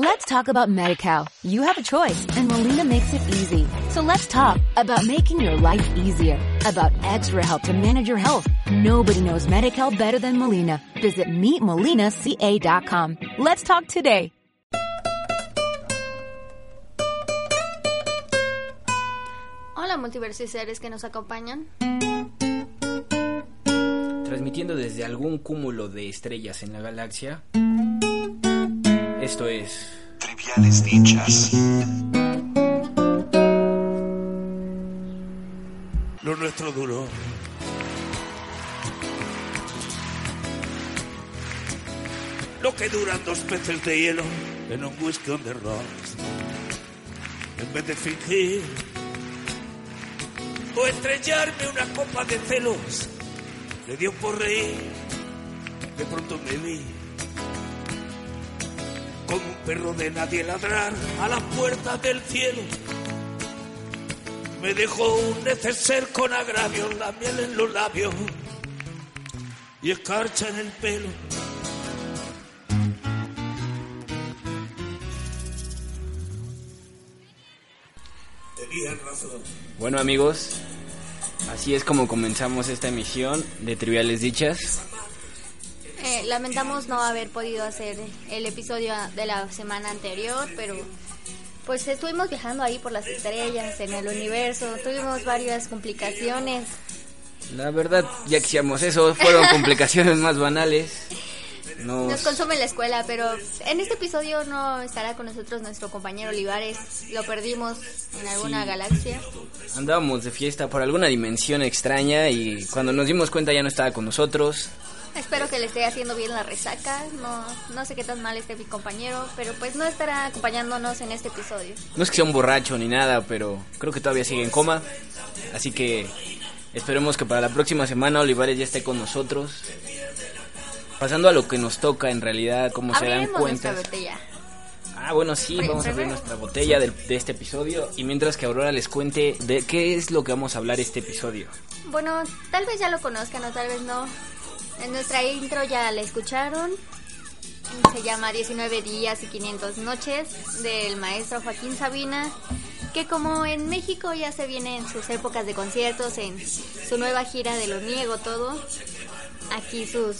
Let's talk about MediCal. You have a choice and Molina makes it easy. So let's talk about making your life easier, about extra help to manage your health. Nobody knows MediCal better than Molina. Visit meetmolinaca.com. Let's talk today. Hola multiversos que nos acompañan. Transmitiendo desde algún cúmulo de estrellas en la galaxia. Esto es. Triviales dichas. Lo nuestro duro. Lo que duran dos peces de hielo en un whisky on the rocks. En vez de fingir o estrellarme una copa de celos, le dio por reír. De pronto me vi como un perro de nadie ladrar a la puerta del cielo. Me dejó un neceser con agravio, la miel en los labios y escarcha en el pelo. Razón. Bueno, amigos, así es como comenzamos esta emisión de Triviales Dichas. Eh, lamentamos no haber podido hacer el episodio de la semana anterior, pero pues estuvimos viajando ahí por las estrellas, en el universo, tuvimos varias complicaciones. La verdad, ya que hacíamos eso, fueron complicaciones más banales. Nos Nos, consume la escuela, pero en este episodio no estará con nosotros nuestro compañero Olivares. Lo perdimos en alguna Sí. galaxia. andábamos de fiesta por alguna dimensión extraña y cuando nos dimos cuenta ya no estaba con nosotros. Espero que le esté haciendo bien la resaca. No, no sé qué tan mal esté mi compañero, pero pues no estará acompañándonos en este episodio. No es que sea un borracho ni nada, pero creo que todavía sigue en coma. Así que esperemos que para la próxima semana Olivares ya esté con nosotros. Pasando a lo que nos toca en realidad, como se dan cuenta. Ah, bueno, sí, vamos a abrir nuestra botella del- de, este episodio. Y mientras que Aurora les cuente de qué es lo que vamos a hablar este episodio. Bueno, tal vez ya lo conozcan o tal vez no. En nuestra intro ya la escucharon. Se llama 19 días y 500 noches del maestro Joaquín Sabina. Que como en México ya se vienen sus épocas de conciertos, en su nueva gira de Lo Niego Todo. Aquí sus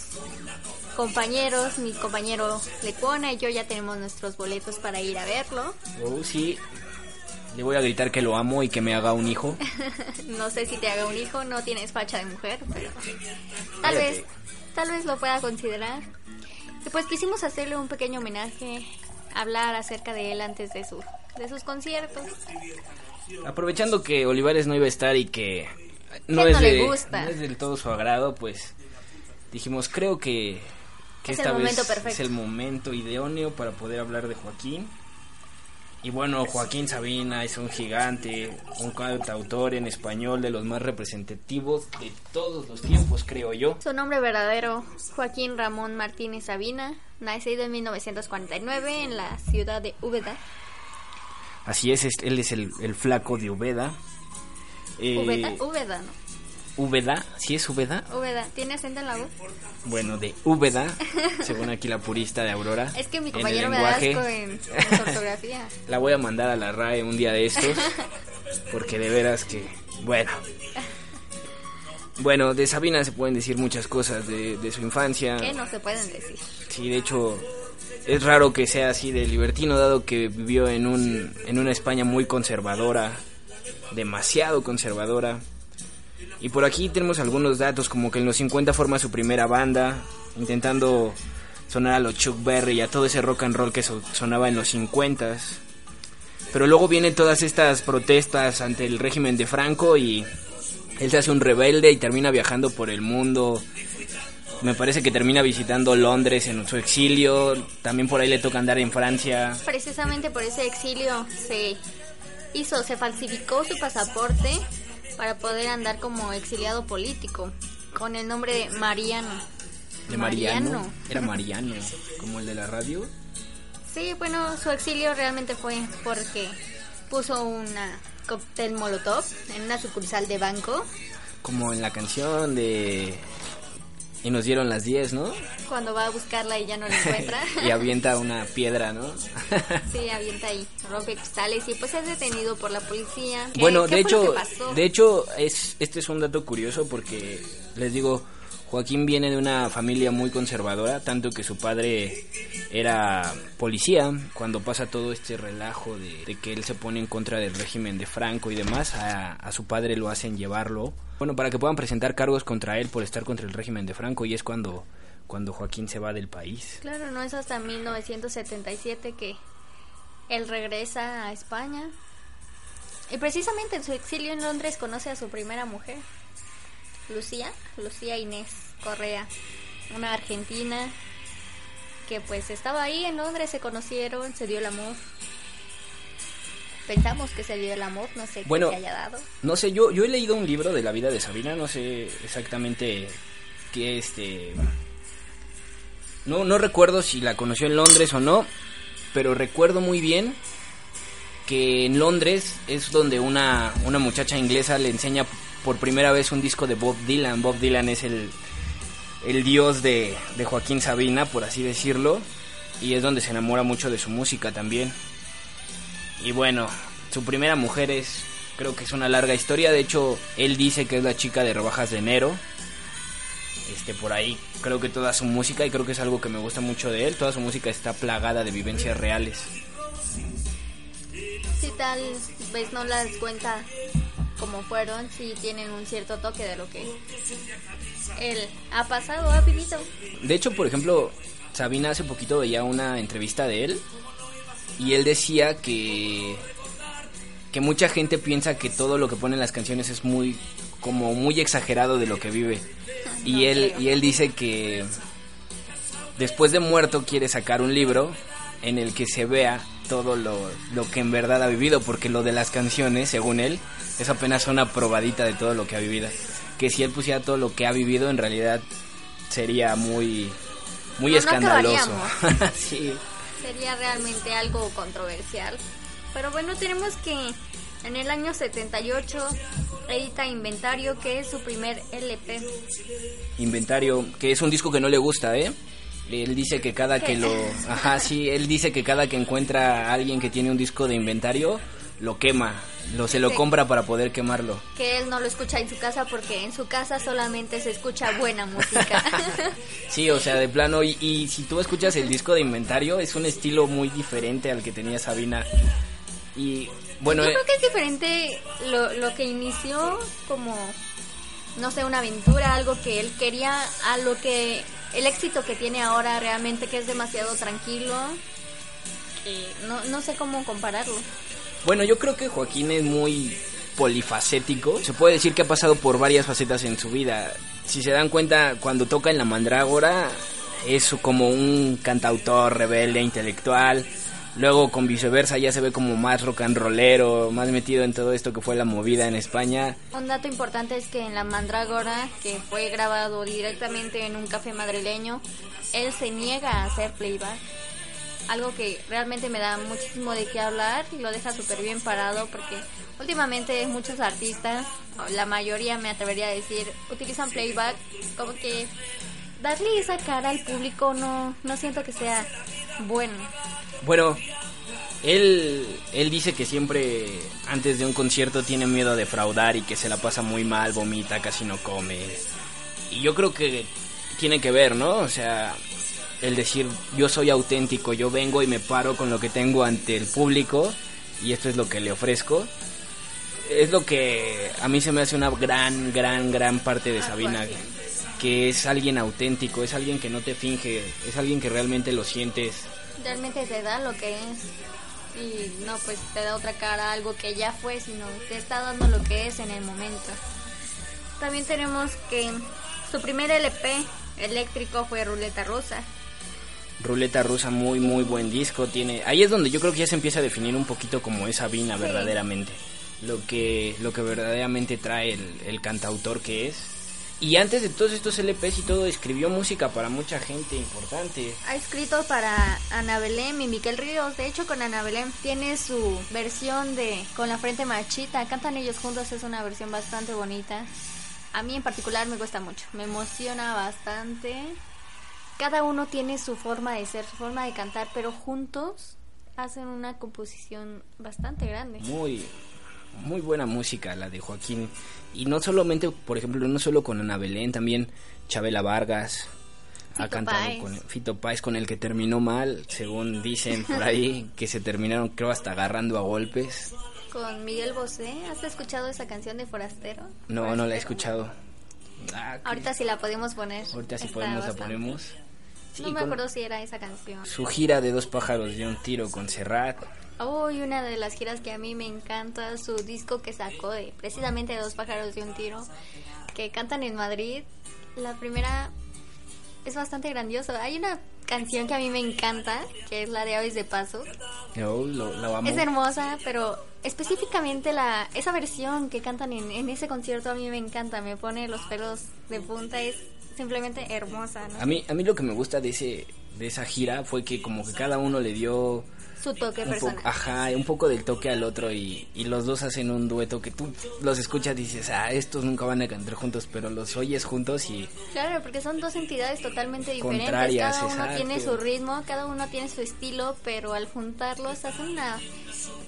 compañeros, mi compañero Lecuona y yo ya tenemos nuestros boletos para ir a verlo. Oh, sí. Le voy a gritar que lo amo y que me haga un hijo. No sé si te haga un hijo, no tienes facha de mujer, pero tal vez, tal vez lo pueda considerar. Y pues quisimos hacerle un pequeño homenaje, hablar acerca de él antes de su, de sus conciertos. Aprovechando que Olivares no iba a estar y que no, es, no le de- gusta. no es del todo su agrado, pues dijimos, creo que, que Es esta el vez es el momento idóneo para poder hablar de Joaquín. Y bueno, Joaquín Sabina es un gigante, un cantautor en español de los más representativos de todos los tiempos, creo yo. Su nombre verdadero, Joaquín Ramón Martínez Sabina, nacido en 1949 en la ciudad de Úbeda. Así es, es- él es el, el flaco de Ubeda. Eh, Úbeda, Úbeda, ¿no? Úbeda, ¿sí es Úbeda? Úbeda, ¿tiene acento en la voz? Bueno, de Úbeda, según aquí la purista de Aurora. Es que mi en compañero me da asco en, en ortografía. La voy a mandar a la RAE un día de estos. Porque de veras que. Bueno. Bueno, de Sabina se pueden decir muchas cosas de, de su infancia. Que no se pueden decir. Sí, de hecho, es raro que sea así de libertino, dado que vivió en, un, en una España muy conservadora. Demasiado conservadora. Y por aquí tenemos algunos datos, como que en los 50 forma su primera banda, intentando sonar a los Chuck Berry y a todo ese rock and roll que so- sonaba en los 50 Pero luego vienen todas estas protestas ante el régimen de Franco y él se hace un rebelde y termina viajando por el mundo. Me parece que termina visitando Londres en su exilio. También por ahí le toca andar en Francia. Precisamente por ese exilio se hizo, se falsificó su pasaporte para poder andar como exiliado político con el nombre de Mariano. De Mariano. Era Mariano, como el de la radio. Sí, bueno, su exilio realmente fue porque puso una cóctel molotov en una sucursal de banco. Como en la canción de Y nos dieron las 10, ¿no? Cuando va a buscarla y ya no la encuentra. y avienta una piedra, ¿no? sí, avienta ahí, rompe cristales y pues es detenido por la policía. Bueno, de hecho, de hecho es este es un dato curioso porque les digo, Joaquín viene de una familia muy conservadora, tanto que su padre era policía. Cuando pasa todo este relajo de, que él se pone en contra del régimen de Franco y demás, a, su padre lo hacen llevarlo, bueno, para que puedan presentar cargos contra él por estar contra el régimen de Franco y es cuando, cuando Joaquín se va del país. Claro, no es hasta 1977 que él regresa a España. Y precisamente en su exilio en Londres conoce a su primera mujer. Lucía, Lucía Inés Correa, una argentina que pues estaba ahí en Londres, se conocieron, se dio el amor. Pensamos que se dio el amor, no sé bueno, qué se haya dado. No sé, yo, yo he leído un libro de la vida de Sabina, no sé exactamente qué este... No, no recuerdo si la conoció en Londres o no, pero recuerdo muy bien que en Londres es donde una, una muchacha inglesa le enseña por primera vez un disco de Bob Dylan. Bob Dylan es el, el dios de, de Joaquín Sabina, por así decirlo, y es donde se enamora mucho de su música también. Y bueno, su primera mujer es, creo que es una larga historia, de hecho él dice que es la chica de rebajas de enero. Este, por ahí creo que toda su música, y creo que es algo que me gusta mucho de él, toda su música está plagada de vivencias reales. Si tal vez no las cuenta como fueron, si tienen un cierto toque de lo que él ha pasado, ha vivido. De hecho, por ejemplo, Sabina hace poquito veía una entrevista de él y él decía que que mucha gente piensa que todo lo que pone en las canciones es muy como muy exagerado de lo que vive. Y él y él dice que después de muerto quiere sacar un libro en el que se vea todo lo, lo que en verdad ha vivido, porque lo de las canciones, según él, es apenas una probadita de todo lo que ha vivido. Que si él pusiera todo lo que ha vivido, en realidad sería muy, muy escandaloso. sí. Sería realmente algo controversial. Pero bueno, tenemos que en el año 78 edita Inventario, que es su primer LP. Inventario, que es un disco que no le gusta, ¿eh? Él dice que cada que lo... Ajá, sí, él dice que cada que encuentra a alguien que tiene un disco de inventario, lo quema, lo se lo compra para poder quemarlo. Que él no lo escucha en su casa porque en su casa solamente se escucha buena música. sí, o sea, de plano, y, y, si tú escuchas el disco de inventario, es un estilo muy diferente al que tenía Sabina. Y bueno... Yo creo que es diferente lo, lo que inició como, no sé, una aventura, algo que él quería, a lo que el éxito que tiene ahora realmente que es demasiado tranquilo. no, no sé cómo compararlo. Bueno, yo creo que Joaquín es muy polifacético. Se puede decir que ha pasado por varias facetas en su vida. Si se dan cuenta, cuando toca en la mandrágora, es como un cantautor rebelde, intelectual. Luego con viceversa ya se ve como más rock and rollero, más metido en todo esto que fue la movida en España. Un dato importante es que en La Mandrágora, que fue grabado directamente en un café madrileño, él se niega a hacer playback. Algo que realmente me da muchísimo de qué hablar y lo deja súper bien parado porque últimamente muchos artistas, la mayoría me atrevería a decir, utilizan playback como que darle esa cara al público no, no siento que sea bueno. Bueno, él, él dice que siempre antes de un concierto tiene miedo a defraudar y que se la pasa muy mal, vomita, casi no come. Y yo creo que tiene que ver, ¿no? O sea, el decir yo soy auténtico, yo vengo y me paro con lo que tengo ante el público y esto es lo que le ofrezco. Es lo que a mí se me hace una gran, gran, gran parte de Sabina, que es alguien auténtico, es alguien que no te finge, es alguien que realmente lo sientes. Realmente te da lo que es y no pues te da otra cara algo que ya fue sino te está dando lo que es en el momento. También tenemos que su primer LP eléctrico fue Ruleta Rusa Ruleta Rusa muy muy buen disco tiene ahí es donde yo creo que ya se empieza a definir un poquito como esa Vina verdaderamente lo que lo que verdaderamente trae el, el cantautor que es y antes de todos estos LPs y todo, escribió música para mucha gente importante. Ha escrito para Ana Belén y Miquel Ríos. De hecho, con Ana Belén tiene su versión de Con la frente marchita. Cantan ellos juntos, es una versión bastante bonita. a mí en particular me gusta mucho, me emociona bastante. Cada uno tiene su forma de ser, su forma de cantar, pero juntos hacen una composición bastante grande. Muy, muy buena música la de Joaquín. Y no solamente, por ejemplo, no solo con Ana Belén, también Chabela Vargas. ha cantado Páez. con Fito Páez, con el que terminó mal, según dicen por ahí, que se terminaron, creo, hasta agarrando a golpes. Con Miguel Bosé, ¿has escuchado esa canción de Forastero? No, no la he escuchado. Ah, Ahorita sí la podemos poner. ahorita sí podemos la bastante. ponemos. Sí, no me acuerdo si era esa canción. su gira de dos pájaros de un tiro con Serrat. Uy, una de las giras que a mí me encanta, su disco que sacó de precisamente de Dos pájaros de un tiro, que cantan en Madrid. La primera es bastante grandiosa. Hay una canción que a mí me encanta, que es la de Aves de Paso. Yo lo, la amo. Es hermosa, pero específicamente la esa versión que cantan en, en ese concierto a mí me encanta, me pone los pelos de punta, es simplemente hermosa, ¿no? A mí, a mí lo que me gusta de ese de esa gira fue que como que cada uno le dio Su toque un personal. ajá, un poco del toque al otro y, y los dos hacen un dueto que tú los escuchas y dices, ah, estos nunca van a cantar juntos, pero los oyes juntos y Claro, porque son dos entidades totalmente diferentes. Contrarias, cada uno exacto. tiene su ritmo, cada uno tiene su estilo, pero al juntarlos hacen una...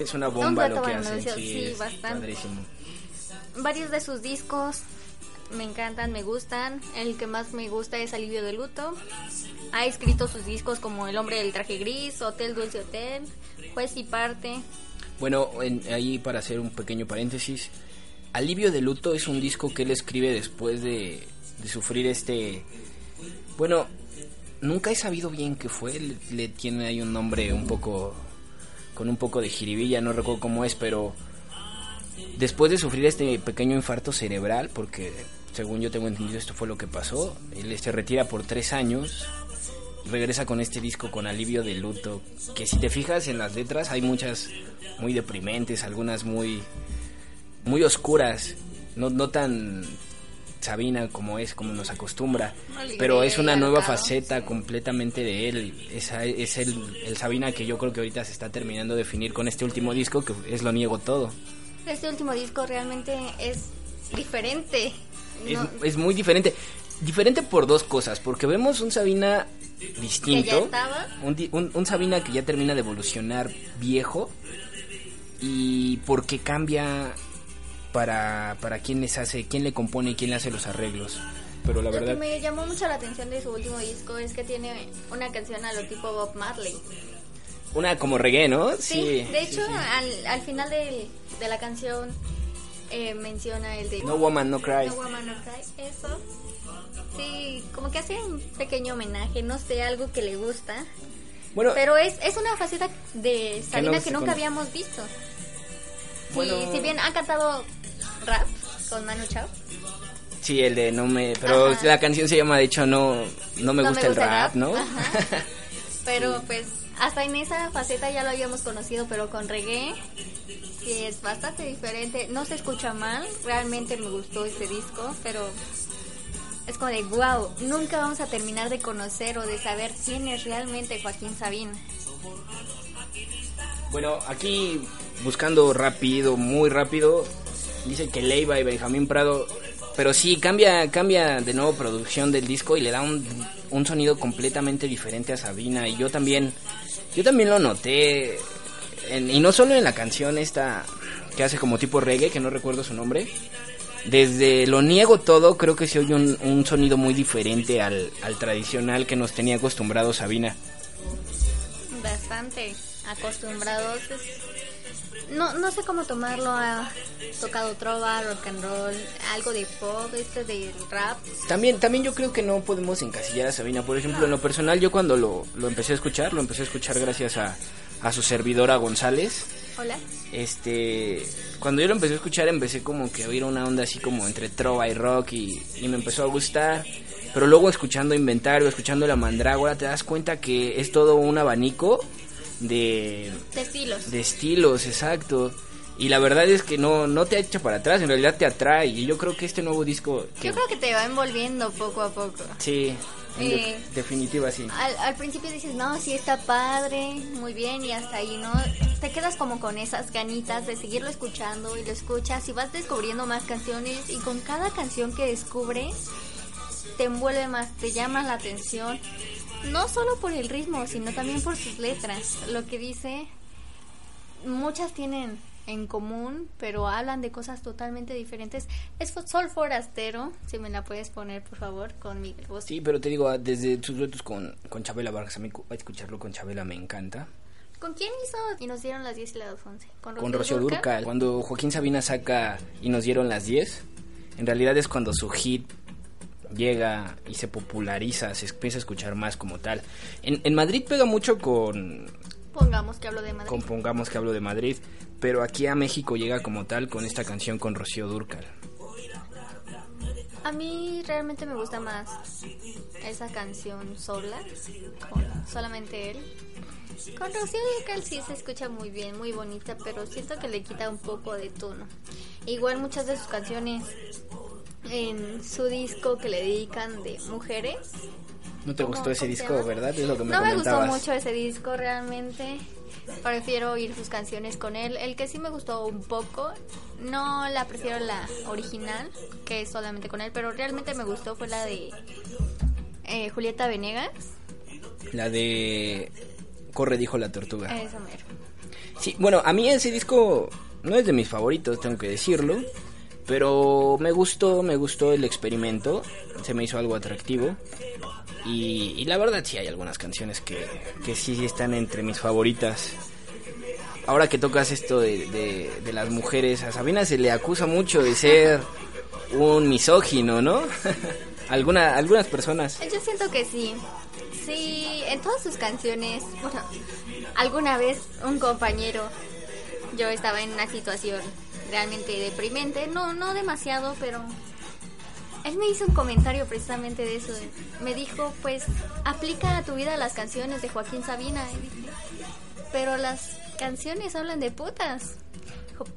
es una bomba dueto lo que hacen, sí, sí, bastante. padrísimo. Varios de sus discos me encantan, me gustan. El que más me gusta es Alivio de Luto. Ha escrito sus discos como El hombre del traje gris, Hotel Dulce Hotel, Juez y Parte. Bueno, en- ahí para hacer un pequeño paréntesis, Alivio de Luto es un disco que él escribe después de, sufrir este... Bueno, nunca he sabido bien qué fue, le, le tiene ahí un nombre un poco... con un poco de jiribilla, no recuerdo cómo es, pero después de sufrir este pequeño infarto cerebral, porque según yo tengo entendido esto fue lo que pasó, él se retira por tres años, regresa con este disco con alivio de luto, que si te fijas en las letras hay muchas muy deprimentes, algunas muy muy oscuras, no, no tan Sabina como es, como nos acostumbra, pero es una nueva faceta completamente de él, es el, el Sabina que yo creo que ahorita se está terminando de definir con este último disco, que es Lo Niego Todo. Este último disco realmente es diferente. Es, No- es muy diferente. Diferente por dos cosas, porque vemos un Sabina que distinto, un, un- un Sabina que ya termina de evolucionar viejo, y porque cambia para, para quién les hace, quién le compone y quién le hace los arreglos. Pero la Lo que verdad, me llamó mucho la atención de su último disco es que tiene una canción a lo tipo Bob Marley. una como reggae, ¿no? Sí, de hecho, Al, al final del- de la canción eh, menciona el de No Woman, No Cry. No Woman No Cry, eso. Sí, como que hace un pequeño homenaje, no sé, algo que le gusta. Bueno, Pero es, es una faceta de Sabina no que, nunca conoce. habíamos visto. Sí, Bueno. si bien ha cantado rap con Manu Chao. sí, el de no me... Pero Ajá. la canción se llama, de hecho, No, no me gusta el rap, ¿no? Ajá. Pero pues hasta en esa faceta ya lo habíamos conocido, pero con reggae sí es bastante diferente. No se escucha mal, realmente me gustó este disco, pero es como de wow, nunca vamos a terminar de conocer o de saber quién es realmente Joaquín Sabina. Bueno, aquí buscando rápido, muy rápido, dice que Leiva y Benjamín Prado, pero sí cambia cambia de nuevo producción del disco y le da un, un sonido completamente diferente a Sabina y yo también yo también lo noté en- y no solo en la canción esta que hace como tipo reggae, que no recuerdo su nombre. Desde Lo Niego Todo creo que se oye un, un sonido muy diferente al, al tradicional que nos tenía acostumbrado Sabina. Bastante acostumbrados. No, no sé cómo tomarlo. Ha tocado trova, rock and roll, algo de pop, este de rap. También, también yo creo que no podemos encasillar a Sabina. Por ejemplo, en lo personal, yo cuando lo, lo empecé a escuchar, lo empecé a escuchar gracias a, a su servidora González. Hola. Este, cuando yo lo empecé a escuchar, empecé como que a oír una onda así como entre trova y rock y, y me empezó a gustar. Pero luego escuchando Inventario, escuchando La Mandrágora, te das cuenta que es todo un abanico de, De estilos. de estilos, exacto. Y la verdad es que no, no te echa para atrás, en realidad te atrae. Y yo creo que este nuevo disco... Que, Yo creo que te va envolviendo poco a poco. Sí, en de- Eh, definitiva sí. Al, al principio dices, no, sí está padre, muy bien, y hasta ahí, ¿no? te quedas como con esas ganitas de seguirlo escuchando y lo escuchas y vas descubriendo más canciones y con cada canción que descubres te envuelve más, te llama la atención, no solo por el ritmo, sino también por sus letras. Lo que dice, muchas tienen en común, pero hablan de cosas totalmente diferentes. Es Sol Forastero, si me la puedes poner, por favor, con Miguel Bosé. Sí, pero te digo, ah, desde sus duetos con, con Chabela Vargas, a mí cu- escucharlo con Chabela me encanta. ¿Con quién hizo? Y nos dieron las 10 y las 11. Con Con Rocío Durcal. Cuando Joaquín Sabina saca y nos dieron las 10, en realidad es cuando su hit llega y se populariza, se empieza a escuchar más como tal. En, en Madrid pega mucho con, Pongamos que hablo de Madrid. con Pongamos que hablo de Madrid, pero aquí a México llega como tal con esta canción con Rocío Durcal. A mí realmente me gusta más esa canción sola, con solamente él. Con Rocío Dúrcal sí se escucha muy bien, muy bonita, pero siento que le quita un poco de tono. Igual muchas de sus canciones en su disco que le dedican de mujeres. ¿No te ¿Cómo- gustó ese disco, llama? verdad? Es lo que me no me gustó mucho ese disco realmente. Prefiero oír sus canciones con él. El que sí me gustó un poco, no la prefiero la original, que es solamente con él, pero realmente me gustó fue la de eh, Julieta Venegas. La de Corre dijo la tortuga. Eso mero. Sí, bueno, a mí ese disco no es de mis favoritos, tengo que decirlo. Pero me gustó, me gustó el experimento. Se me hizo algo atractivo. Y, y la verdad sí hay algunas canciones que, que sí están entre mis favoritas. Ahora que tocas esto de, de, de las mujeres, a Sabina se le acusa mucho de ser un misógino, ¿no? Alguna, algunas personas. Yo siento que sí. Sí, en todas sus canciones, bueno, alguna vez un compañero, yo estaba en una situación realmente deprimente, no, no demasiado, pero él me hizo un comentario precisamente de eso. Me dijo, pues, aplica a tu vida las canciones de Joaquín Sabina. Pero las canciones hablan de putas.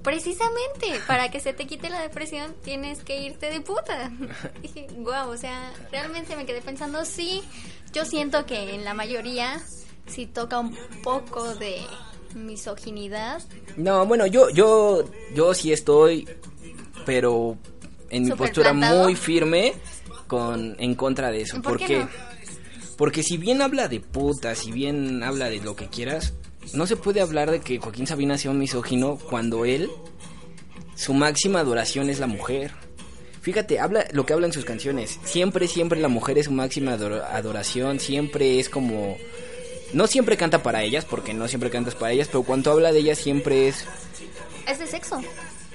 Precisamente, para que se te quite la depresión tienes que irte de puta. Dije, guau, o sea, realmente me quedé pensando, sí, yo siento que en la mayoría sí toca un poco de misoginidad. No, bueno, yo, yo, yo sí estoy, pero en mi ¿Súper postura plantado? muy firme con, en contra de eso. ¿Por qué qué? no? Porque si bien habla de puta, si bien habla de lo que quieras, no se puede hablar de que Joaquín Sabina sea un misógino cuando él, su máxima adoración es la mujer. Fíjate, habla lo que habla en sus canciones. Siempre, siempre la mujer es su máxima ador- adoración. Siempre es como. No siempre canta para ellas, porque no siempre cantas para ellas, pero cuando habla de ellas siempre es. Es de sexo.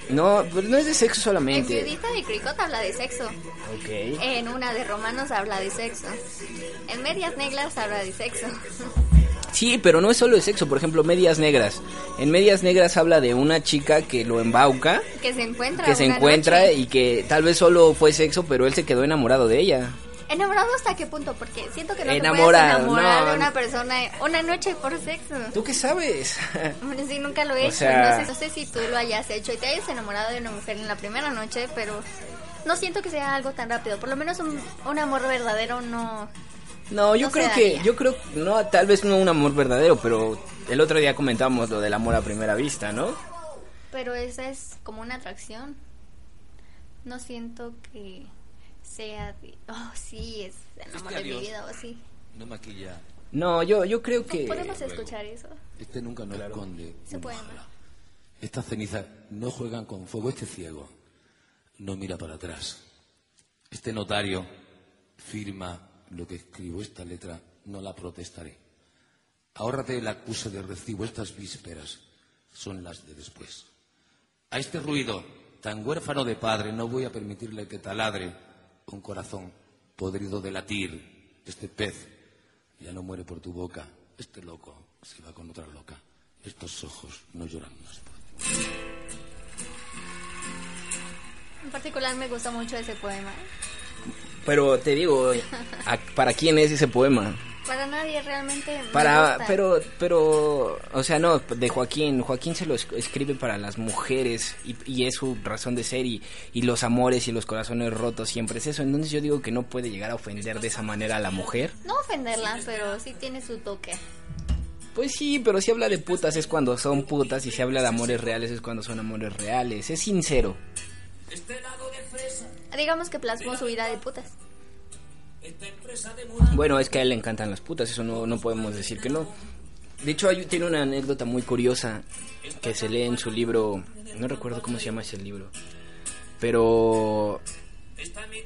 No, pues no es de sexo En solamente. Viudita de Cricot habla de sexo. Ok. En una de Romanos habla de sexo. En Medias Negras habla de sexo. Sí, pero no es solo de sexo. Por ejemplo, Medias Negras. En Medias Negras habla de una chica que lo embauca, Que se encuentra. que se encuentra noche. y que tal vez solo fue sexo, pero él se quedó enamorado de ella. ¿Enamorado hasta qué punto? Porque siento que no Enamorado, te puedes enamorar no. de una persona una noche por sexo. ¿Tú qué sabes? Bueno, sí, nunca lo he O hecho. sea- No, sé, no sé si tú lo hayas hecho y te hayas enamorado de una mujer en la primera noche, pero no siento que sea algo tan rápido. Por lo menos un, un amor verdadero no... No, yo No creo que, yo creo, no, tal vez no un amor verdadero, pero el otro día comentábamos lo del amor a primera vista, ¿no? Pero esa es como una atracción. No siento que sea de... Oh, sí, es el amor de mi vida o así. No maquilla. No, yo, yo creo que... ¿Podemos escuchar eso? Este nunca nos esconde Se puede. Estas cenizas no juegan con fuego. Este ciego no mira para atrás. Este notario firma lo que escribo. Esta letra no la protestaré. Ahórrate el acuse de recibo. Estas vísperas son las de después. A este ruido tan huérfano de padre no voy a permitirle que taladre un corazón podrido de latir. Este pez ya no muere por tu boca. Este loco se va con otra loca. Estos ojos no lloran más por ti. En particular me gusta mucho ese poema. Pero te digo, ¿a- ¿para quién es ese poema? Para nadie realmente. me Para, gusta. pero, pero, o sea, no, de Joaquín. Joaquín se lo es- escribe para las mujeres y, y es su razón de ser y, y los amores y los corazones rotos siempre es eso. Entonces yo digo que no puede llegar a ofender de esa manera a la mujer. No ofenderla, pero sí tiene su toque. Pues sí, pero si habla de putas es cuando son putas y si habla de amores reales es cuando son amores reales. Es sincero. Digamos que plasmó su vida de putas. Bueno, es que a él le encantan las putas, eso no, no podemos decir que no. De hecho, hay, tiene una anécdota muy curiosa que se lee en su libro, no recuerdo cómo se llama ese libro, pero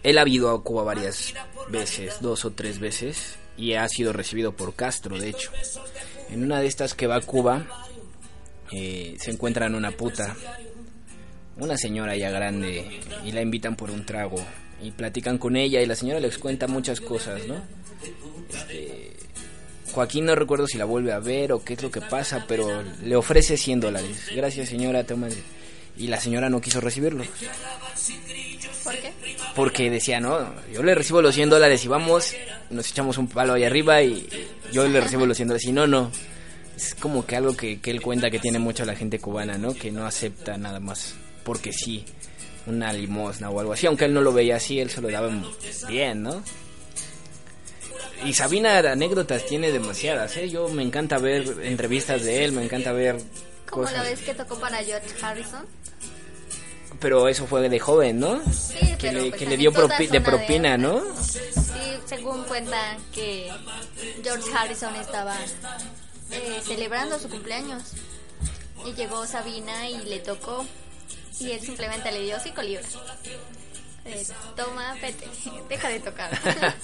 él ha ido a Cuba varias veces, dos o tres veces, y ha sido recibido por Castro, de hecho. En una de estas que va a Cuba, eh, se encuentran una puta, una señora ya grande, y la invitan por un trago, y platican con ella, y la señora les cuenta muchas cosas, ¿no? Este, Joaquín no recuerdo si la vuelve a ver o qué es lo que pasa, pero le ofrece 100 dólares. Gracias señora, toma. Y la señora no quiso recibirlo. ¿Por qué? Porque decía, no, yo le recibo los 100 dólares y vamos, nos echamos un palo ahí arriba y yo le recibo los 100 dólares. Y no, no. Es como que algo que, que él cuenta que tiene mucho la gente cubana, ¿no? Que no acepta nada más porque sí, una limosna o algo así. Aunque él no lo veía así, él se lo daba bien, ¿no? Y Sabina anécdotas tiene demasiadas, ¿eh? Yo me encanta ver entrevistas de él, me encanta ver ¿Cómo cosas. la vez que tocó para George Harrison? Pero eso fue de joven, ¿no? Sí, que pero le, pues que le dio propi- de propina, ¿no? Sí, según cuenta que George Harrison estaba eh, celebrando su cumpleaños y llegó Sabina y le tocó y él simplemente le dio cinco libras. Eh, toma, vete, deja de tocar.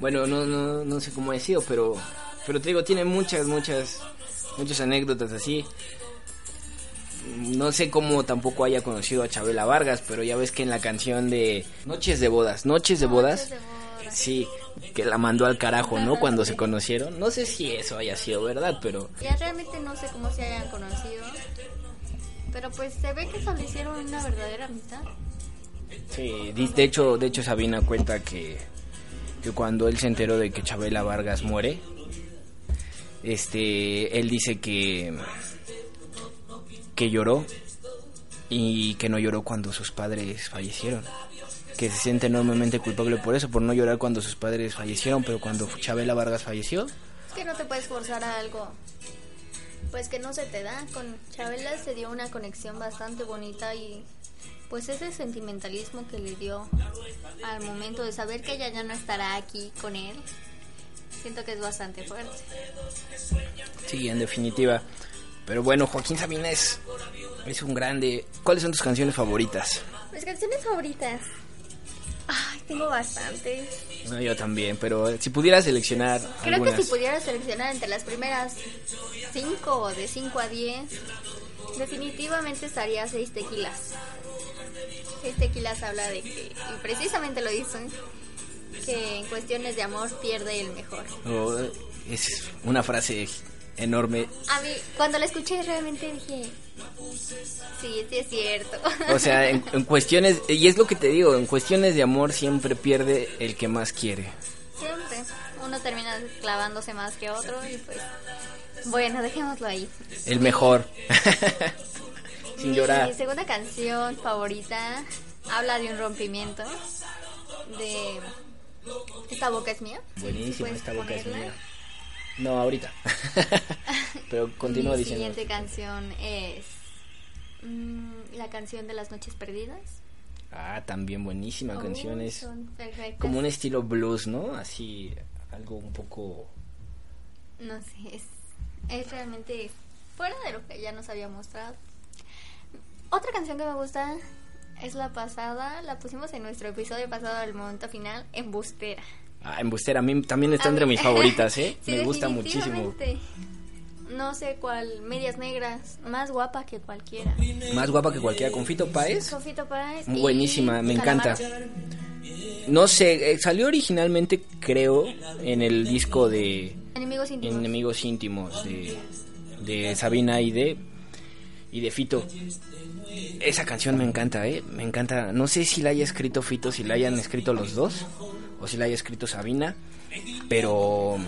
Bueno, no, no, no sé cómo ha sido, pero, pero te digo, tiene muchas, muchas, muchas anécdotas así. No sé cómo tampoco haya conocido a Chabela Vargas, pero ya ves que en la canción de Noches de Bodas, Noches de Bodas, Noches de bodas. sí, que la mandó al carajo, ¿no? Cuando se conocieron. No sé si eso haya sido verdad, pero Ya realmente no sé cómo se hayan conocido, pero pues se ve que establecieron una verdadera amistad. Sí, de hecho, de hecho Sabina cuenta que, que cuando él se enteró de que Chabela Vargas muere, este, él dice que que lloró y que no lloró cuando sus padres fallecieron, que se siente enormemente culpable por eso, por no llorar cuando sus padres fallecieron, pero cuando Chabela Vargas falleció, Es que no te puedes forzar a algo, pues que no se te da. Con Chabela se dio una conexión bastante bonita y pues ese sentimentalismo que le dio al momento de saber que ella ya no estará aquí con él, siento que es bastante fuerte. sí, en definitiva. Pero bueno, Joaquín Sabina es, es un grande. ¿Cuáles son tus canciones favoritas? Mis canciones favoritas. Ay, tengo bastantes. No, yo también, pero si pudieras seleccionar Creo algunas. que si pudiera seleccionar entre las primeras 5 o de 5 a 10, definitivamente estaría 6 tequilas. 6 tequilas habla de que, y precisamente lo dicen, que en cuestiones de amor pierde el mejor. Oh, es una frase enorme. A mí, cuando la escuché realmente dije, sí, sí es cierto. O sea, en, en cuestiones, y es lo que te digo, en cuestiones de amor siempre pierde el que más quiere. Siempre. Uno termina clavándose más que otro y pues... Bueno, dejémoslo ahí. El mejor. Sin llorar. Mi segunda canción favorita habla de un rompimiento. De. Esta boca es mía. Buenísima, ¿Puedes esta boca es ponerla? mía. No, ahorita. Pero continúa Mi diciendo. siguiente canción es. mm, la canción de las noches perdidas. Ah, también buenísima canción. Uy, Es como un estilo blues, ¿no? Así, algo un poco... No sé, es, es realmente fuera de lo que ya nos había mostrado. Otra canción que me gusta es la pasada, la pusimos en nuestro episodio pasado del momento final, Embustera. Ah, Embustera, a mí también está entre mis favoritas, ¿eh? Sí, Me gusta muchísimo. No sé cuál, medias negras, más guapa que cualquiera. Más guapa que cualquiera. Con Fito Páez. Sofito Páez. y Buenísima, me encanta. No sé, eh, salió originalmente, creo, en el disco de Enemigos íntimos. Enemigos Íntimos de, de Sabina y de, y de Fito. Esa canción me encanta, ¿eh? Me encanta. No sé si la haya escrito Fito, si la hayan escrito los dos, o si la haya escrito Sabina, pero...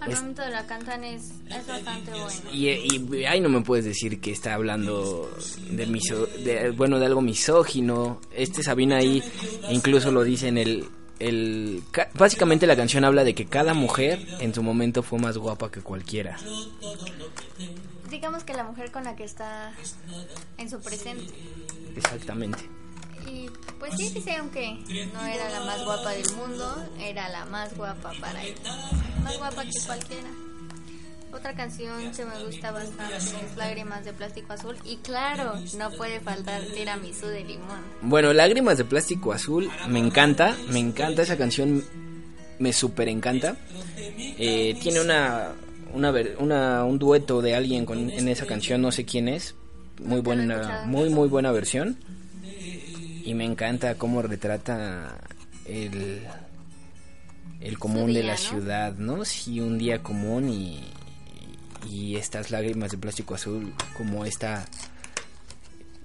Al momento de la cantan es, es bastante bueno. Y, y ahí no me puedes decir que está hablando de, miso, de bueno de algo misógino. Este Sabina ahí incluso lo dice en el el ca- básicamente la canción habla de que cada mujer en su momento fue más guapa que cualquiera. Digamos que la mujer con la que está en su presente. Exactamente. Y pues sí, dice, aunque no era la más guapa del mundo, era la más guapa para ella. Más guapa que cualquiera. Otra canción que me gusta bastante es Lágrimas de Plástico Azul. Y claro, no puede faltar Tiramisú de Limón. Bueno, Lágrimas de Plástico Azul, me encanta, me encanta esa canción, me súper encanta. Eh, tiene una, una, una- un dueto de alguien con, en esa canción, no sé quién es, muy buena, muy muy buena versión. Y me encanta cómo retrata el, el común de la ¿no? ciudad, ¿no? Sí, un día común y, y estas lágrimas de plástico azul, como esta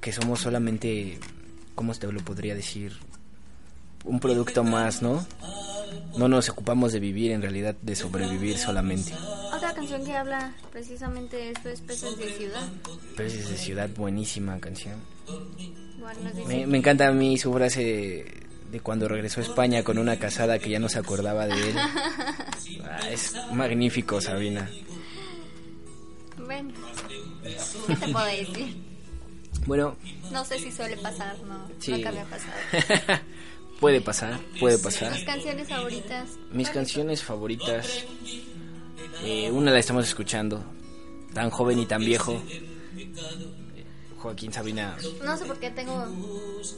que somos solamente, ¿cómo te lo podría decir? Un producto más, ¿no? No nos ocupamos de vivir, en realidad de sobrevivir solamente. Otra canción que habla precisamente de esto es Peces de Ciudad. Peces de ciudad, buenísima canción. Me, me encanta a mí su frase de, de cuando regresó a España con una casada que ya no se acordaba de él. Ah, es magnífico, Sabina. Bueno, ¿qué te puedo decir? Bueno, No sé si suele pasar, no. sí. Nunca me ha pasado. puede pasar, puede pasar. Mis canciones favoritas. Mis ¿cuáles canciones favoritas, eh, una la estamos escuchando, tan joven y tan viejo. Joaquín Sabina. No sé por qué tengo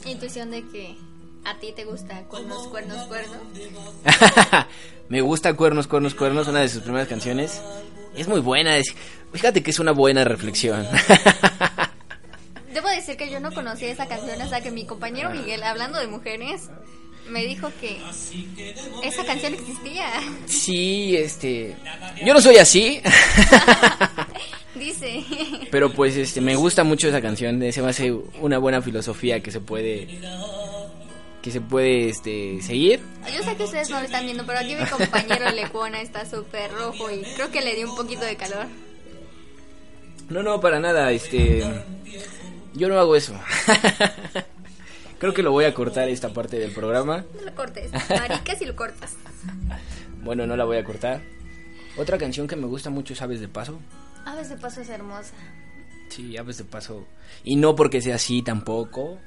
intuición de que a ti te gusta cuernos, cuernos, cuernos. Me gusta Cuernos, Cuernos, Cuernos, una de sus primeras canciones. Es muy buena, es, fíjate que es una buena reflexión. Debo decir que yo no conocía esa canción hasta que mi compañero Miguel, hablando de mujeres, me dijo que esa canción existía. sí, este, yo no soy así, Dice. pero pues este, me gusta mucho esa canción, se me hace una buena filosofía que se puede, que se puede, este, seguir. Yo sé que ustedes no lo están viendo, pero aquí mi compañero Lecuona está súper rojo y creo que le dio un poquito de calor. No, no, para nada, este... Yo no hago eso. Creo que lo voy a cortar esta parte del programa. No lo cortes, maricas y lo cortas. Bueno, no la voy a cortar. Otra canción que me gusta mucho es Aves de Paso. Aves de paso es hermosa. Sí, Aves de Paso. Y no porque sea así tampoco.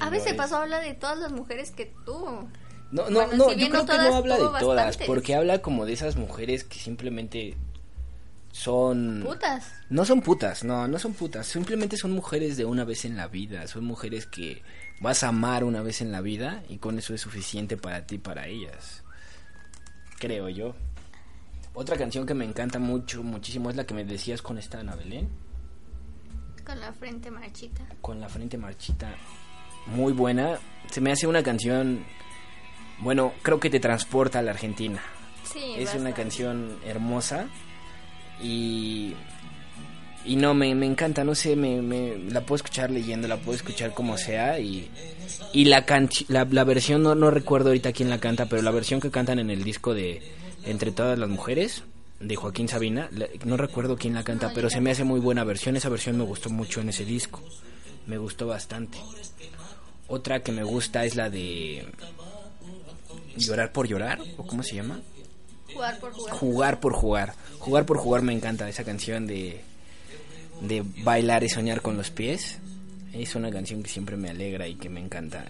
Aves de paso habla de todas las mujeres que tú. No, no, Bueno, no, si yo creo no que no habla de tuvo todas, bastantes. porque habla como de esas mujeres que simplemente son... Putas. No son putas, no, no son putas, simplemente son mujeres de una vez en la vida, son mujeres que vas a amar una vez en la vida y con eso es suficiente para ti para ellas. Creo yo. Otra canción que me encanta mucho, muchísimo es la que me decías con esta Ana Belén, Con la frente marchita. con la frente marchita. Muy buena, se me hace una canción, bueno, creo que te transporta a la Argentina. Sí, Es una canción hermosa y, y no, me, me encanta, no sé, me, me- la puedo escuchar leyendo, la puedo escuchar como sea y, y la, canci- la, la versión, no, no recuerdo ahorita quién la canta, pero la versión que cantan en el disco de Entre todas las mujeres de Joaquín Sabina, no recuerdo quién la canta, pero se me hace muy buena versión, esa versión me gustó mucho en ese disco, me gustó bastante. Otra que me gusta es la de Llorar por llorar, o cómo se llama? Jugar por jugar. Jugar por jugar. Jugar por jugar me encanta esa canción de de bailar y soñar con los pies. Es una canción que siempre me alegra y que me encanta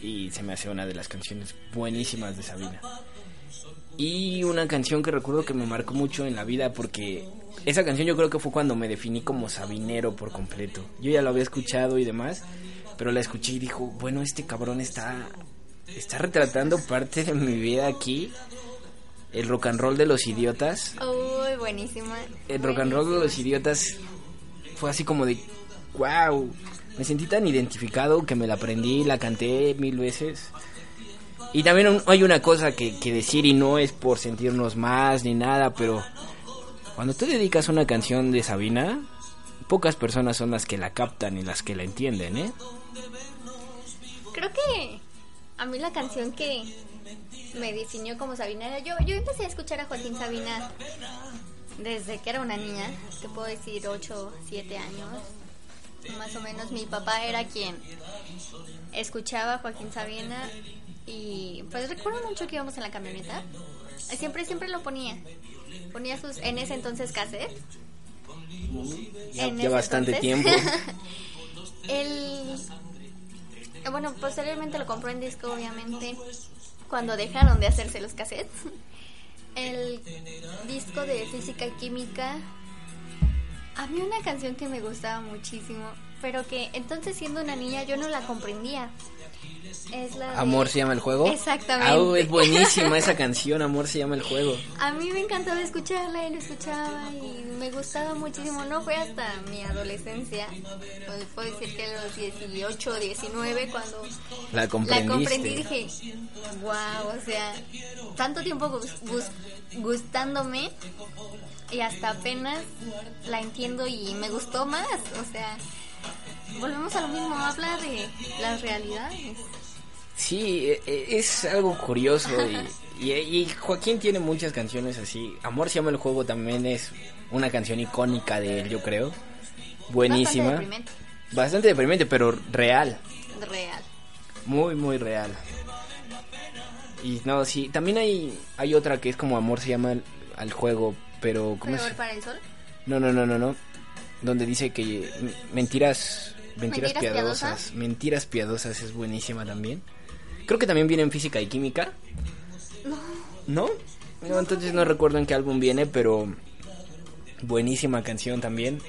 y se me hace una de las canciones buenísimas de Sabina. Y una canción que recuerdo que me marcó mucho en la vida porque esa canción yo creo que fue cuando me definí como sabinero por completo. Yo ya lo había escuchado y demás, pero la escuché y dijo, bueno, este cabrón está está retratando parte de mi vida aquí. El rock and roll de los idiotas. Uy, buenísima. El rock and roll de los idiotas fue así como de wow. Me sentí tan identificado que me la aprendí, la canté mil veces. Y también un- hay una cosa que, que decir y no es por sentirnos más ni nada, pero cuando tú dedicas una canción de Sabina, pocas personas son las que la captan y las que la entienden, ¿eh? Creo que a mí la canción que me definió como Sabina era yo. Yo empecé a escuchar a Joaquín Sabina desde que era una niña, te puedo decir 8, 7 años. más o menos mi papá era quien escuchaba a Joaquín Sabina y pues recuerdo mucho que íbamos en la camioneta. Siempre, siempre lo ponía. Ponía sus, en ese entonces cassette. Ya, En ya bastante entonces. tiempo. Él, bueno, posteriormente lo compró en disco, obviamente, cuando dejaron de hacerse los cassettes. El disco de física y química. Había una canción que me gustaba muchísimo, pero que entonces siendo una niña yo no la comprendía. Es la de- Amor se llama el juego. Exactamente. Es buenísima esa canción, Amor se llama el juego. A mí me encantaba escucharla y lo escuchaba y me gustaba muchísimo. No fue hasta mi adolescencia, pues, puedo decir que a los 18 o 19 cuando La la comprendiste. comprendí dije, wow, o sea, tanto tiempo gus- gus- gustándome y hasta apenas la entiendo y me gustó más. O sea, volvemos a lo mismo, habla de las realidades. Sí, e- e- es algo curioso y, y- y Joaquín tiene muchas canciones así. Amor se llama el juego también es una canción icónica de él, yo creo. Buenísima. Bastante deprimente, Bastante deprimente, pero real. real. Muy, muy real. Y no, sí, también hay, hay otra que es como Amor se llama el- al juego, pero ¿cómo es? para el sol. No, no, no, no, no. Donde dice que mentiras, mentiras, Mentiras piadosas, piadosas. mentiras piadosas es buenísima también. Creo que también viene en física y química. No. ¿No? entonces no recuerdo en qué álbum viene, pero buenísima canción también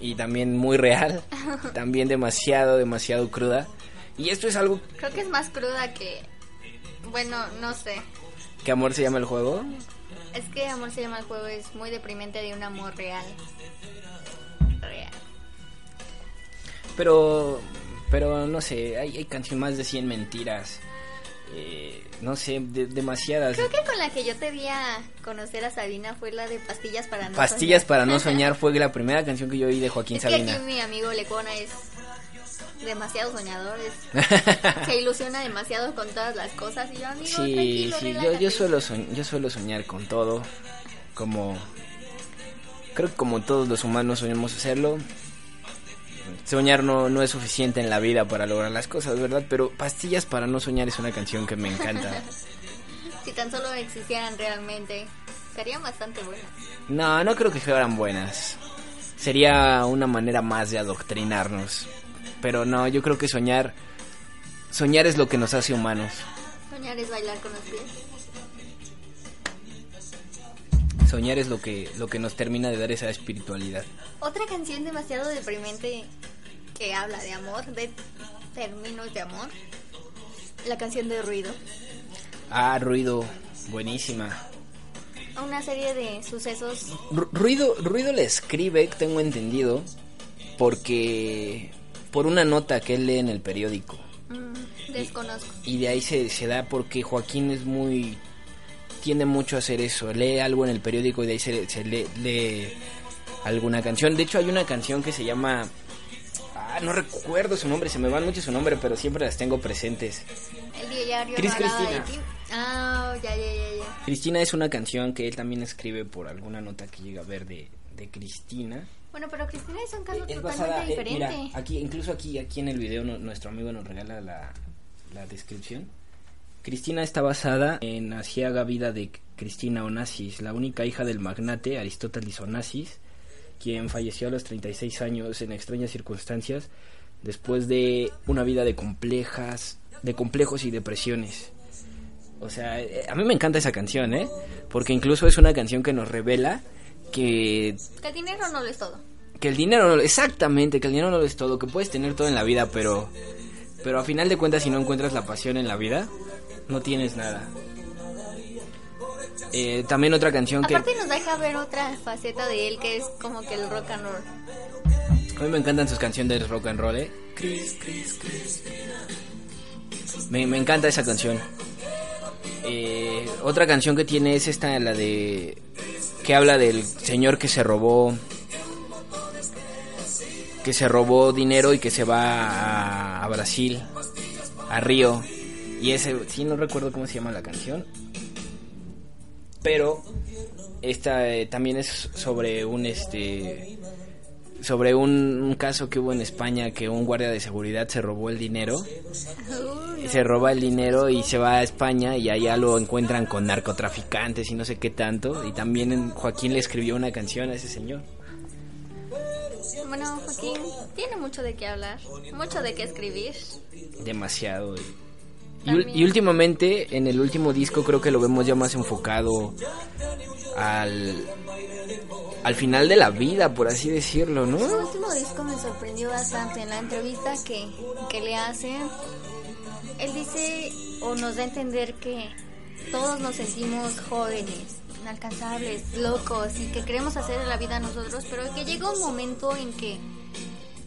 y también muy real, también demasiado, demasiado cruda. Y esto es algo Creo que es más cruda que. Bueno, no sé. que amor se llama el juego. Es que Amor se llama el juego, es muy deprimente de un amor real. Real. Pero, pero no sé, hay, hay canciones más de 100 mentiras. Eh, no sé, de- demasiadas. Creo que con la que yo te vi a conocer a Sabina fue la de Pastillas para no Pastillas soñar. para no soñar fue la primera canción que yo oí de Joaquín Es que Sabina. aquí mi amigo Lecona es demasiado soñador, es- se ilusiona demasiado con todas las cosas y yo amigo, Sí, sí, yo, yo, suelo soñ- yo suelo soñar con todo, como... Creo que como todos los humanos soñamos hacerlo. Soñar no, no es suficiente en la vida para lograr las cosas, ¿verdad? Pero Pastillas para no soñar es una canción que me encanta. Si tan solo existieran realmente, serían bastante buenas. No, no creo que fueran buenas. Sería una manera más de adoctrinarnos. Pero no, yo creo que soñar... Soñar es lo que nos hace humanos. Soñar es bailar con los pies. Soñar es lo que, lo que nos termina de dar esa espiritualidad. Otra canción demasiado deprimente que habla de amor, de términos de amor. La canción de Ruido. Ah, ruido, buenísima. Una serie de sucesos. Ru- Ruido, Ruido le escribe, tengo entendido, porque por una nota que él lee en el periódico. mm, desconozco. Y de ahí se, se da porque Joaquín es muy... tiende mucho a hacer eso. Lee algo en el periódico y de ahí se, se lee, lee alguna canción. De hecho hay una canción que se llama... Ah, no recuerdo su nombre, se me van mucho su nombre, pero siempre las tengo presentes. El diario Cristina. Ah, ya, ya, ya, ya. Cristina es una canción que él también escribe por alguna nota que llega a ver de, de Cristina. Bueno, pero Cristina es un caso Es totalmente basada, eh, diferente. mira, aquí, incluso aquí, aquí en el video no- nuestro amigo nos regala la, la descripción. Cristina está basada en Asiaga vida de Cristina Onassis, la única hija del magnate Aristóteles Onassis, quien falleció a los 36 años en extrañas circunstancias después de una vida de complejas, de complejos y depresiones. O sea, eh, a mí me encanta esa canción, ¿eh? Porque incluso es una canción que nos revela que Que el dinero no lo es todo. que el dinero no, exactamente que el dinero no lo es todo que puedes tener todo en la vida pero pero a final de cuentas si no encuentras la pasión en la vida no tienes nada Eh, también otra canción que Aparte nos deja ver otra faceta de él que es como que el rock and roll. a mí me encantan sus canciones de rock and roll ¿eh? me, me encanta esa canción Eh, otra canción que tiene es esta la de que habla del señor que se robó que se robó dinero y que se va a, a Brasil, a Río. Y ese, sí, no recuerdo cómo se llama la canción. Pero esta eh, también es sobre un este sobre un, un caso que hubo en España que un guardia de seguridad se robó el dinero. Se roba el dinero y se va a España y allá lo encuentran con narcotraficantes y no sé qué tanto. Y también Joaquín le escribió una canción a ese señor. Bueno, Joaquín tiene mucho de qué hablar, mucho de qué escribir. Demasiado. Y, Y últimamente, en el último disco, creo que lo vemos ya más enfocado al, al final de la vida, por así decirlo, ¿no? Su último disco me sorprendió bastante en la entrevista que, que le hacen. Él dice o nos da a entender que todos nos sentimos jóvenes, inalcanzables, locos y que queremos hacer la vida nosotros, pero que llega un momento en que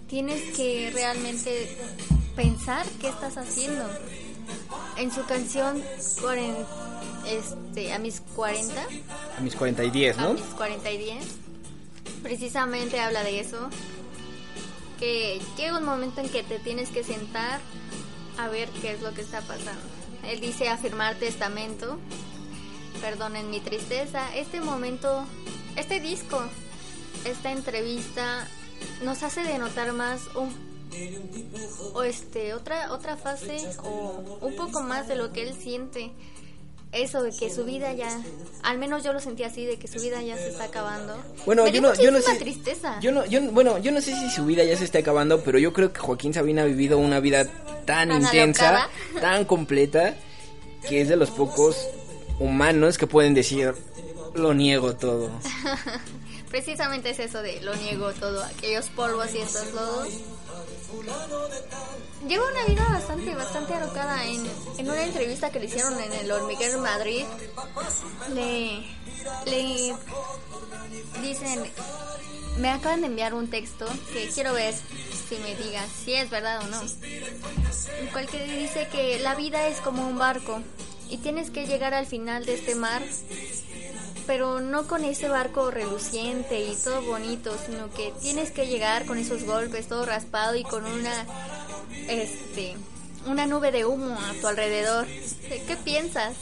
tienes que realmente pensar qué estás haciendo. En su canción cuaren- este, a mis 40, A mis 40 y 10, a ¿no? mis 40 y 10. Precisamente habla de eso. Que llega un momento en que te tienes que sentar a ver qué es lo que está pasando. Él dice afirmar testamento. Perdonen mi tristeza. Este momento, este disco, esta entrevista nos hace denotar más un o este otra otra fase o un poco más de lo que él siente eso de que su vida ya al menos yo lo sentí así de que su vida ya se está acabando Bueno, Me yo no, yo no sé. tristeza Yo no, yo, bueno, yo no sé si su vida ya se está acabando, pero yo creo que Joaquín Sabina ha vivido una vida tan, Tan intensa, alocada. tan completa, que es de los pocos humanos que pueden decir, lo niego todo. precisamente es eso de lo niego todo aquellos polvos y estos lodos Lleva una vida bastante, bastante alocada. En, en una entrevista que le hicieron en el Hormiguero Madrid, le, le dicen, me acaban de enviar un texto que quiero ver si me digas si es verdad o no. En cual que dice que la vida es como un barco y tienes que llegar al final de este mar pero no con ese barco reluciente y todo bonito, sino que tienes que llegar con esos golpes, todo raspado y con una, este, una nube de humo a tu alrededor. ¿Qué piensas?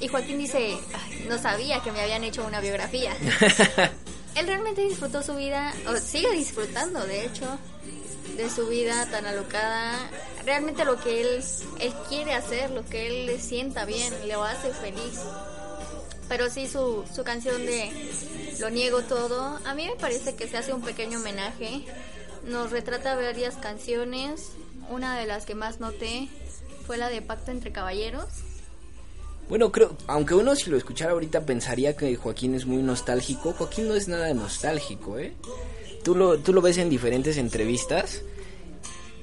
Y Joaquín dice, "Ay, no sabía que me habían hecho una biografía. Él realmente disfrutó su vida, o sigue disfrutando, de hecho, de su vida tan alocada. Realmente lo que él, él quiere hacer, lo que él le sienta bien, le hace feliz. Pero sí, su, su canción de Lo niego todo, a mí me parece que se hace un pequeño homenaje. Nos retrata varias canciones. Una de las que más noté fue la de Pacto entre Caballeros. Bueno, creo, aunque uno si lo escuchara ahorita pensaría que Joaquín es muy nostálgico, Joaquín no es nada nostálgico, ¿eh? Tú lo, tú lo ves en diferentes entrevistas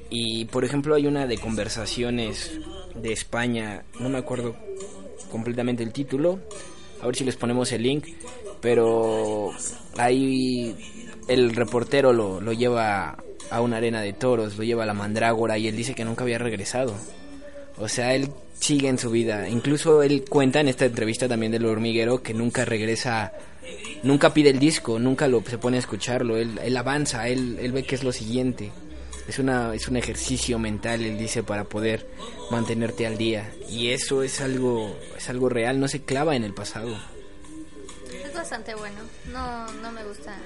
y, por ejemplo, hay una de conversaciones de España, no me acuerdo completamente el título, a ver si les ponemos el link, pero ahí el reportero lo, lo lleva a una arena de toros, lo lleva a la mandrágora y él dice que nunca había regresado. O sea, él sigue en su vida. Incluso él cuenta en esta entrevista también del hormiguero que nunca regresa, nunca pide el disco, nunca lo se pone a escucharlo. Él, él avanza, él, él ve que es lo siguiente. Es, una, es un ejercicio mental, él dice, para poder mantenerte al día. Y eso es algo, es algo real, no se clava en el pasado. Es bastante bueno. No, no me gusta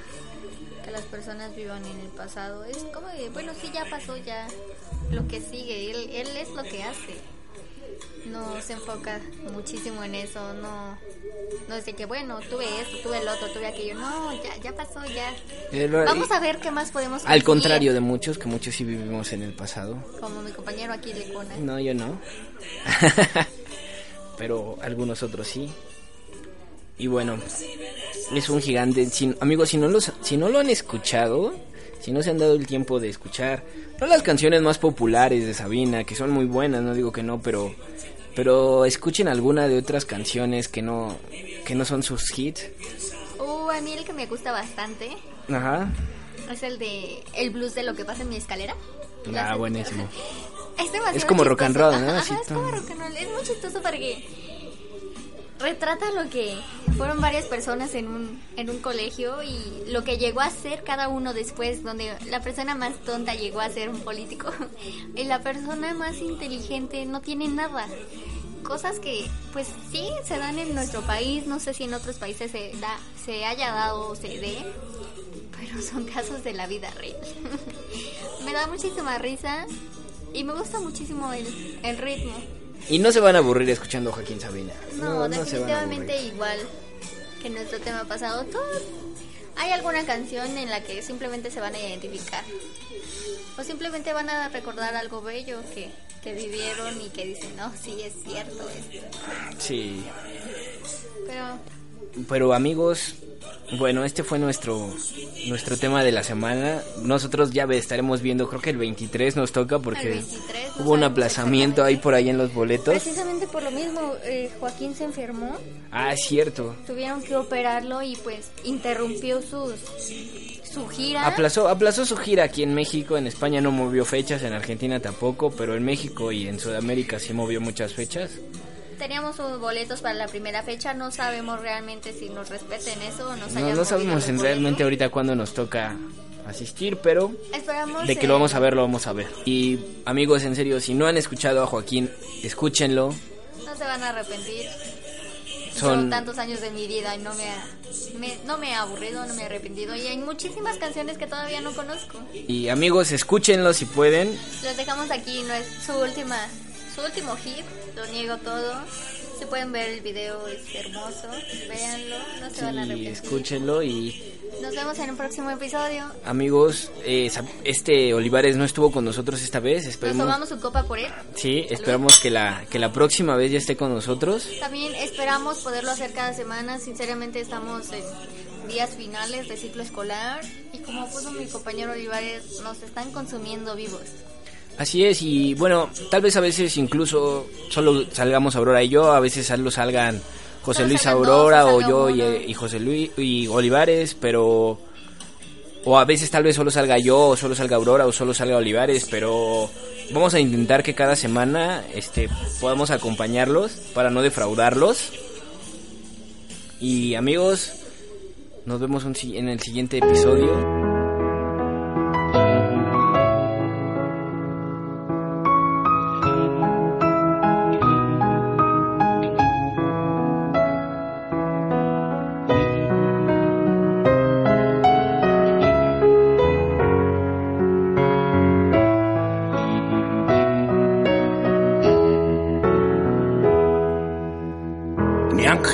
que las personas vivan en el pasado. Es como de, bueno, sí, ya pasó, ya lo que sigue. Él, él es lo que hace. No se enfoca muchísimo en eso. No, no es de que, bueno, tuve esto, tuve el otro, tuve aquello. No, ya, ya pasó, ya. Él- Vamos a ver qué más podemos Al conseguir. contrario de muchos, que muchos sí vivimos en el pasado. Como mi compañero aquí de Cona. No, yo no. Pero algunos otros sí. Y bueno, es un gigante. Si- amigos, si no, los, si no lo han escuchado, si no se han dado el tiempo de escuchar, no las canciones más populares de Sabina, que son muy buenas, no digo que no, pero, pero escuchen alguna de otras canciones que no, que no son sus hits. Uh, a mí el que me gusta bastante Ajá. es el de El blues de lo que pasa en mi escalera. ¿Lo Ah, buenísimo. Es Es como rock and chistoso. roll, ¿no? Ajá, Así es como rock and roll. Es muy chistoso porque retrata lo que fueron varias personas en un, en un colegio y lo que llegó a ser cada uno después, donde la persona más tonta llegó a ser un político y la persona más inteligente no tiene nada. Cosas que, pues sí, se dan en nuestro país, no sé si en otros países se, da, se haya dado o se dé, pero son casos de la vida real. me da muchísima risa y me gusta muchísimo el, el ritmo. Y no se van a aburrir escuchando a Joaquín Sabina. No, definitivamente igual que nuestro tema pasado. Todos, hay alguna canción en la que simplemente se van a identificar. O simplemente van a recordar algo bello que, que vivieron y que dicen, no, sí, es cierto esto. Sí. Pero Pero amigos, bueno, este fue nuestro nuestro tema de la semana. Nosotros ya estaremos viendo, creo que el 23 nos toca porque El 23, no hubo un aplazamiento ahí por ahí en los boletos. precisamente por lo mismo, eh, Joaquín se enfermó. Ah, es cierto. Tuvieron que operarlo y pues interrumpió sus, su gira. Aplazó, aplazó su gira aquí en México, en España no movió fechas, en Argentina tampoco, pero en México y en Sudamérica sí movió muchas fechas. Teníamos boletos para la primera fecha, no sabemos realmente si nos respeten eso o nos No, no sabemos realmente ahorita cuándo nos toca asistir, pero Esperamos de que lo vamos a ver, lo vamos a ver. Y amigos, en serio, si no han escuchado a Joaquín, escúchenlo. No se van a arrepentir. Son- Son tantos años de mi vida y no me, ha, me- no me he aburrido, no me he arrepentido. Y hay muchísimas canciones que todavía no conozco. Y amigos, escúchenlo si pueden. Los dejamos aquí, no es su última, su último hit, lo niego todo. Si pueden ver el video, es hermoso. Véanlo, no se van a Sí, arrepentir. escúchenlo y Nos vemos en un próximo episodio. amigos, eh, este Olivares no estuvo con nosotros esta vez, Nos esperemos. tomamos su copa por él. Sí, esperamos que la que la próxima vez ya esté con nosotros. También esperamos poderlo hacer cada semana. Sinceramente estamos en días finales de ciclo escolar y como puso mi compañero Olivares, nos están consumiendo vivos. Así es, y bueno, tal vez a veces incluso solo salgamos Aurora y yo, a veces solo salgan José Luis Aurora o yo y, y José Luis y Olivares, pero o a veces tal vez solo salga yo o solo salga Aurora o solo salga Olivares, pero vamos a intentar que cada semana este podamos acompañarlos para no defraudarlos. Y amigos, nos vemos en el siguiente episodio.